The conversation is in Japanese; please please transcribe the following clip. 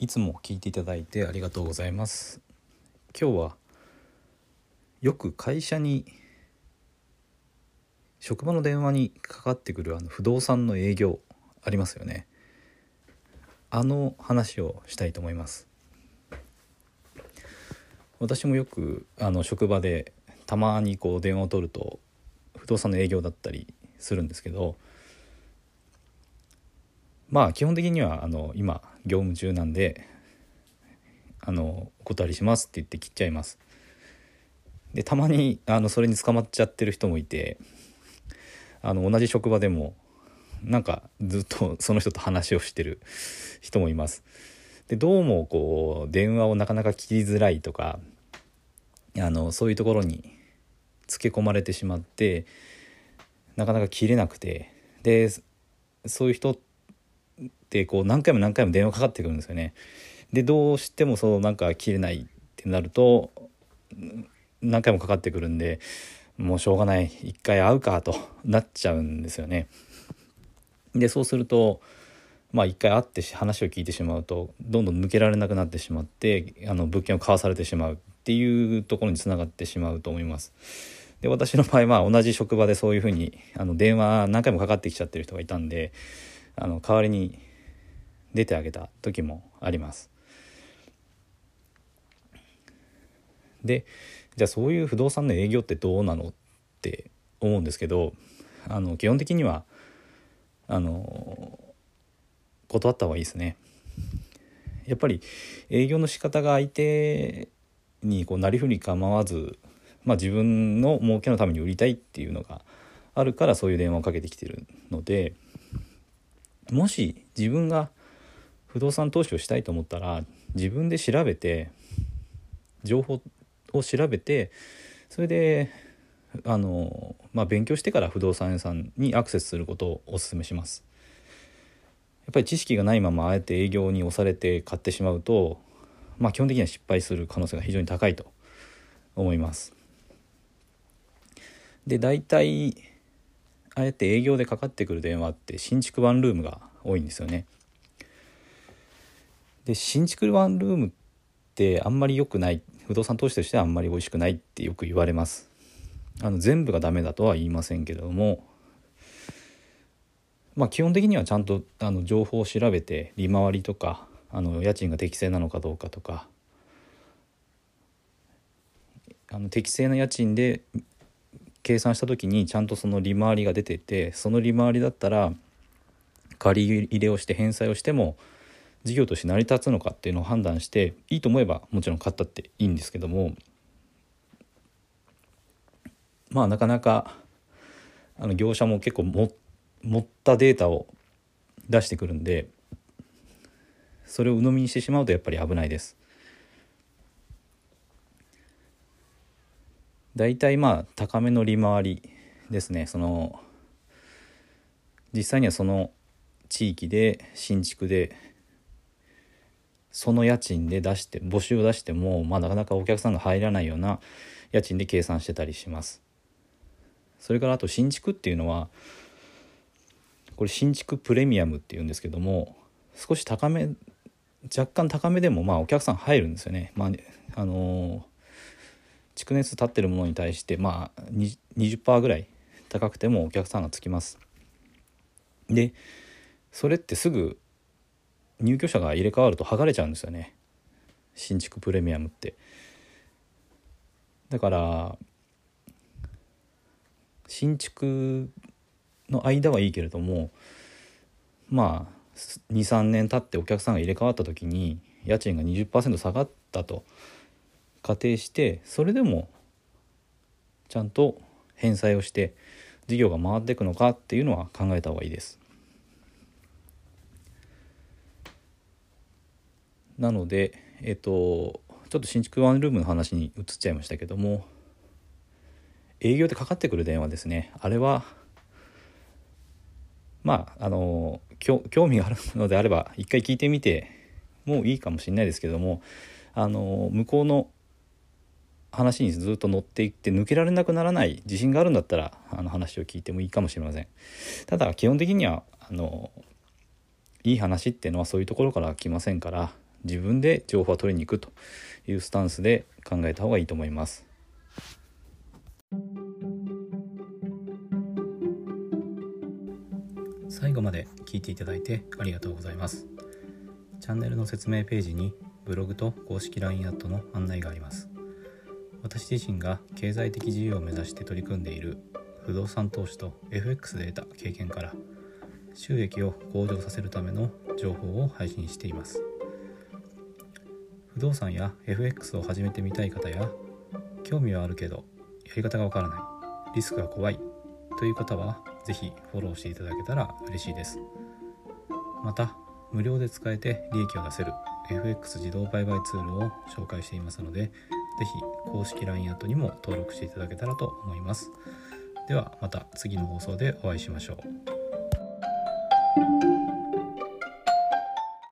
いつも聞いていただいてありがとうございます。今日はよく会社に職場の電話にかかってくるあの不動産の営業ありますよね。あの話をしたいと思います。私もよくあの職場でたまにこう電話を取ると不動産の営業だったりするんですけどまあ基本的にはあの今業務中なんであのお断りしますって言って切っちゃいます。でたまにあのそれに捕まっちゃってる人もいてあの同じ職場でもなんかずっと その人と話をしてる人もいます。でどうもこう電話をなかなか切りづらいとかあのそういうところにつけ込まれてしまってなかなか切れなくてでそういう人ってこう何回も何回も電話かかってくるんですよね。でどうしてもそうなんか切れないってなると何回もかかってくるんでもうしょうがない一回会うかとなっちゃうんですよね。でそうするとまあ一回会って話を聞いてしまうとどんどん抜けられなくなってしまってあの物件を買わされてしまうっていうところにつながってしまうと思います。で私の場合は同じ職場でそういうふうにあの電話何回もかかってきちゃってる人がいたんであの代わりに出てあげた時もあります。でじゃあそういう不動産の営業ってどうなのって思うんですけどあの基本的にはあの断った方がいいですね。やっぱり営業の仕方が相手にこうなりふり構わず、まあ、自分の儲けのために売りたいっていうのがあるからそういう電話をかけてきてるのでもし自分が不動産投資をしたいと思ったら自分で調べて情報を調べてそれであの、まあ、勉強してから不動産屋さんにアクセスすることをお勧めします。やっぱり知識がないままあえて営業に押されて買ってしまうと、まあ、基本的には失敗する可能性が非常に高いと思います。で大体あえて営業でかかってくる電話って新築ワンルームが多いんですよね。で新築ワンルームってあんまり良くない不動産投資としてはあんまり美味しくないってよく言われます。あの全部がダメだとは言いませんけれどもまあ基本的にはちゃんとあの情報を調べて利回りとかあの家賃が適正なのかどうかとかあの適正な家賃で計算した時にちゃんとその利回りが出ててその利回りだったら借り入れをして返済をしても事業として成り立つのかっていうのを判断していいと思えばもちろん買ったっていいんですけどもまあなかなかあの業者も結構も持ったデータを出してくるんでそれを鵜呑みにしてしまうとやっぱり危ないです。大体まあ高めの利回りですねその実際にはその地域で新築でその家賃で出して募集を出しても、まあ、なかなかお客さんが入らないような家賃で計算してたりします。それからあと新築っていうのはこれ新築プレミアムっていうんですけども少し高め若干高めでもまあお客さん入るんですよね。まあ、あの築年数経ってるものに対してまあ20%ぐらい高くてもお客さんがつきます。でそれってすぐ入居者が入れ替わると剥がれちゃうんですよね。新築プレミアムって。だから新築の間はいいけれどもまあ23年経ってお客さんが入れ替わった時に家賃が20%下がったと。仮定してそれでもちゃんと返済をして事業が回っていくのかっていうのは考えた方がいいです。なのでえっとちょっと新築ワンルームの話に移っちゃいましたけども営業でかかってくる電話ですね。あれはまああの興味があるのであれば一回聞いてみてもういいかもしれないですけどもあの向こうの話にずっと乗っていって抜けられなくならない自信があるんだったらあの話を聞いてもいいかもしれません。ただ基本的にはあのいい話っていうのはそういうところから来ませんから自分で情報を取りに行くというスタンスで考えた方がいいと思います。最後まで聞いていただいてありがとうございます。チャンネルの説明ページにブログと公式 LINE アットの案内があります。私自身が経済的自由を目指して取り組んでいる不動産投資と FX で得た経験から収益を向上させるための情報を配信しています不動産や FX を始めてみたい方や興味はあるけどやり方がわからないリスクが怖いという方は是非フォローしていただけたら嬉しいです。また無料で使えて利益を出せる FX 自動売買ツールを紹介していますので是非公式 LINE アットにも登録していただけたらと思います。ではまた次の放送でお会いしましょう。